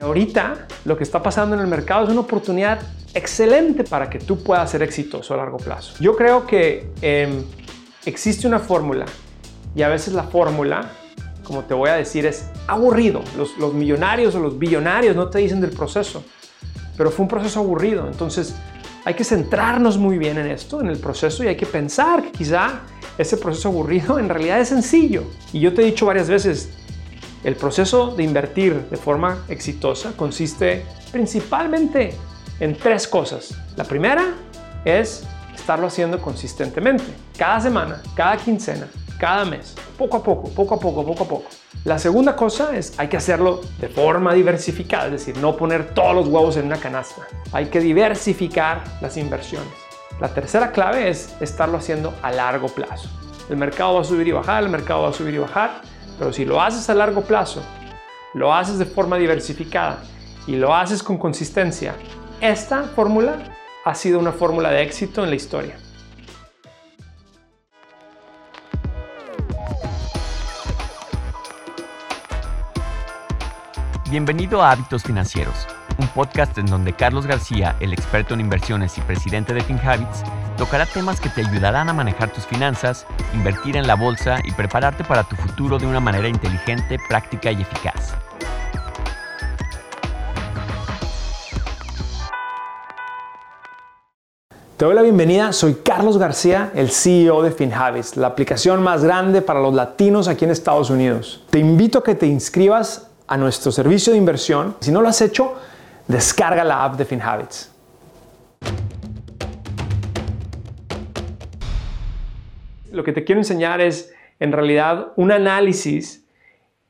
Ahorita lo que está pasando en el mercado es una oportunidad excelente para que tú puedas ser exitoso a largo plazo. Yo creo que em, existe una fórmula y a veces la fórmula, como te voy a decir, es aburrido. Los, los millonarios o los billonarios no te dicen del proceso, pero fue un proceso aburrido. Entonces hay que centrarnos muy bien en esto, en el proceso, y hay que pensar que quizá ese proceso aburrido en realidad es sencillo. Y yo te he dicho varias veces, el proceso de invertir de forma exitosa consiste principalmente en tres cosas. La primera es estarlo haciendo consistentemente, cada semana, cada quincena, cada mes, poco a poco, poco a poco, poco a poco. La segunda cosa es hay que hacerlo de forma diversificada, es decir, no poner todos los huevos en una canasta. Hay que diversificar las inversiones. La tercera clave es estarlo haciendo a largo plazo. El mercado va a subir y bajar, el mercado va a subir y bajar, pero si lo haces a largo plazo, lo haces de forma diversificada y lo haces con consistencia, esta fórmula ha sido una fórmula de éxito en la historia. Bienvenido a Hábitos Financieros, un podcast en donde Carlos García, el experto en inversiones y presidente de FinHabits, tocará temas que te ayudarán a manejar tus finanzas, invertir en la bolsa y prepararte para tu futuro de una manera inteligente, práctica y eficaz. Te doy la bienvenida, soy Carlos García, el CEO de FinHabits, la aplicación más grande para los latinos aquí en Estados Unidos. Te invito a que te inscribas a nuestro servicio de inversión. Si no lo has hecho, descarga la app de FinHabits. Lo que te quiero enseñar es en realidad un análisis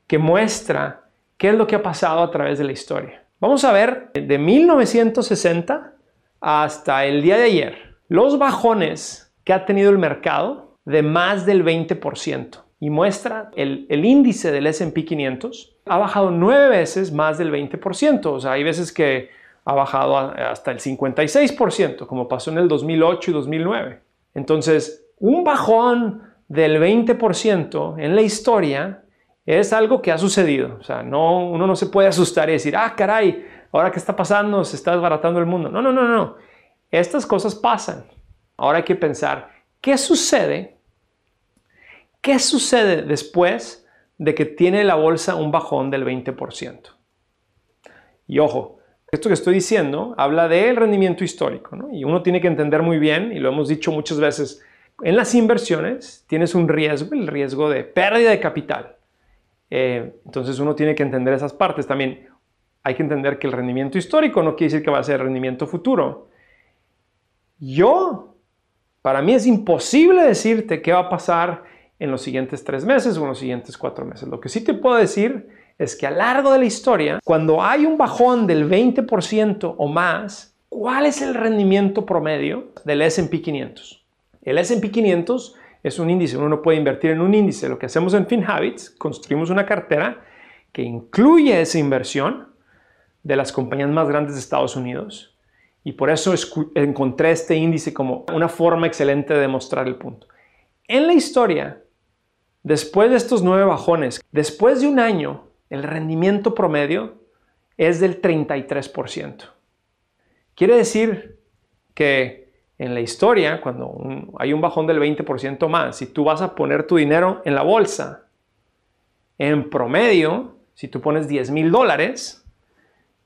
que muestra qué es lo que ha pasado a través de la historia. Vamos a ver de 1960 hasta el día de ayer los bajones que ha tenido el mercado de más del 20% y muestra el, el índice del SP 500 ha bajado nueve veces más del 20%. O sea, hay veces que ha bajado hasta el 56%, como pasó en el 2008 y 2009. Entonces, un bajón del 20% en la historia es algo que ha sucedido. O sea, no, uno no se puede asustar y decir, ah, caray, ahora qué está pasando, se está desbaratando el mundo. No, no, no, no. Estas cosas pasan. Ahora hay que pensar, ¿qué sucede? ¿Qué sucede después de que tiene la bolsa un bajón del 20%. Y ojo, esto que estoy diciendo habla del rendimiento histórico, ¿no? y uno tiene que entender muy bien, y lo hemos dicho muchas veces, en las inversiones tienes un riesgo, el riesgo de pérdida de capital. Eh, entonces uno tiene que entender esas partes. También hay que entender que el rendimiento histórico no quiere decir que va a ser rendimiento futuro. Yo, para mí es imposible decirte qué va a pasar en los siguientes tres meses o en los siguientes cuatro meses. Lo que sí te puedo decir es que a lo largo de la historia, cuando hay un bajón del 20% o más, ¿cuál es el rendimiento promedio del SP 500? El SP 500 es un índice, uno no puede invertir en un índice. Lo que hacemos en FinHabits, construimos una cartera que incluye esa inversión de las compañías más grandes de Estados Unidos. Y por eso encontré este índice como una forma excelente de demostrar el punto. En la historia, Después de estos nueve bajones, después de un año, el rendimiento promedio es del 33%. Quiere decir que en la historia, cuando hay un bajón del 20% más, si tú vas a poner tu dinero en la bolsa, en promedio, si tú pones 10 mil dólares,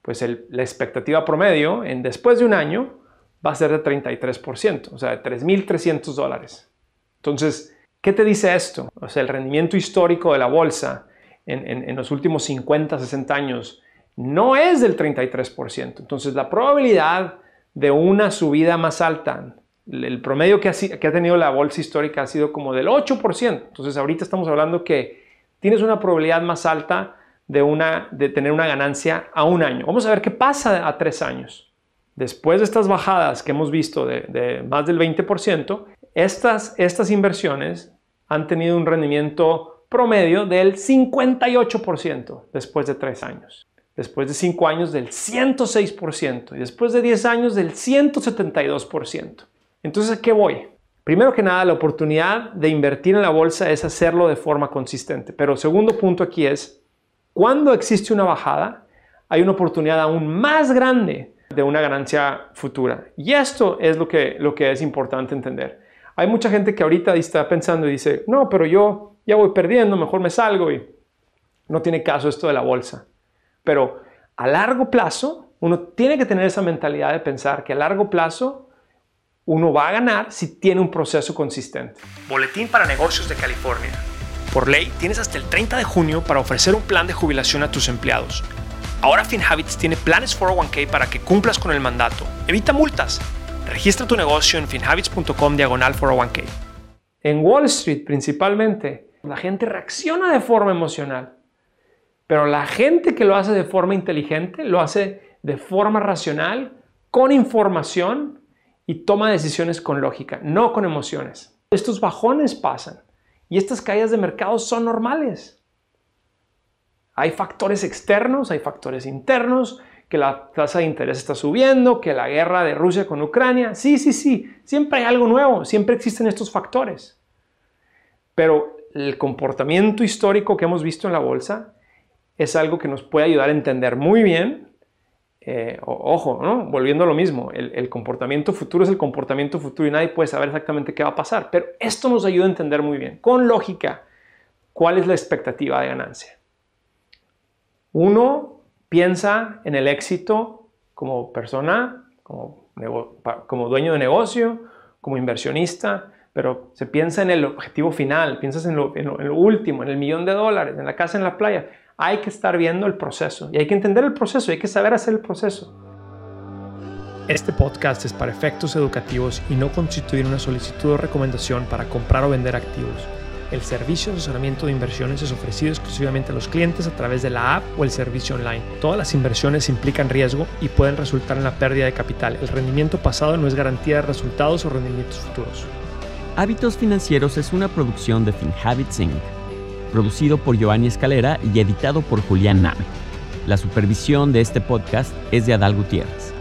pues la expectativa promedio en después de un año va a ser de 33%, o sea, de 3.300 dólares. Entonces, ¿Qué te dice esto? O sea, el rendimiento histórico de la bolsa en, los últimos 50, 60 años no es del 33%. Entonces, la probabilidad de una subida más alta, el promedio que ha, que ha tenido la bolsa histórica ha sido como del 8%. Entonces, ahorita estamos hablando que tienes una probabilidad más alta de, una, de tener una ganancia a un año. Vamos a ver qué pasa a tres años. Después de estas bajadas que hemos visto de, más del 20%, estas, estas inversiones han tenido un rendimiento promedio del 58% después de tres años. Después de cinco años del 106% y después de 10 años del 172%. Entonces, ¿a qué voy? Primero que nada, la oportunidad de invertir en la bolsa es hacerlo de forma consistente. Pero segundo punto aquí es, cuando existe una bajada, hay una oportunidad aún más grande de una ganancia futura. Y esto es lo que, lo que es importante entender. Hay mucha gente que ahorita está pensando y dice, no, pero yo ya voy perdiendo, mejor me salgo y no tiene caso esto de la bolsa. Pero a largo plazo, uno tiene que tener esa mentalidad de pensar que a largo plazo uno va a ganar si tiene un proceso consistente. Boletín para negocios de California. Por ley, tienes hasta el 30 de junio para ofrecer un plan de jubilación a tus empleados. Ahora FinHabits tiene planes 401k para que cumplas con el mandato. Evita multas. Registra tu negocio en finhabits.com diagonal 401k. En Wall Street principalmente, la gente reacciona de forma emocional. Pero la gente que lo hace de forma inteligente, lo hace de forma racional, con información y toma decisiones con lógica, no con emociones. Estos bajones pasan y estas caídas de mercado son normales. Hay factores externos, hay factores internos, que la tasa de interés está subiendo, que la guerra de Rusia con Ucrania. Sí, sí, sí, siempre hay algo nuevo, siempre existen estos factores. Pero el comportamiento histórico que hemos visto en la bolsa es algo que nos puede ayudar a entender muy bien eh, ojo, ¿no? volviendo a lo mismo, el, comportamiento futuro es el comportamiento futuro y nadie puede saber exactamente qué va a pasar, pero esto nos ayuda a entender muy bien, con lógica, cuál es la expectativa de ganancia. Uno piensa en el éxito como persona, como, como dueño de negocio, como inversionista, pero se piensa en el objetivo final, piensas en lo, en lo último, en el millón de dólares, en la casa en la playa hay que estar viendo el proceso y hay que entender el proceso, hay que saber hacer el proceso. Este podcast es para efectos educativos y no constituye una solicitud o recomendación para comprar o vender activos. El servicio de asesoramiento de inversiones es ofrecido exclusivamente a los clientes a través de la app o el servicio online. Todas las inversiones implican riesgo y pueden resultar en la pérdida de capital. El rendimiento pasado no es garantía de resultados o rendimientos futuros. Hábitos Financieros es una producción de FinHabits Inc producido por Giovanni Escalera y editado por Julián Name. La supervisión de este podcast es de Adal Gutiérrez.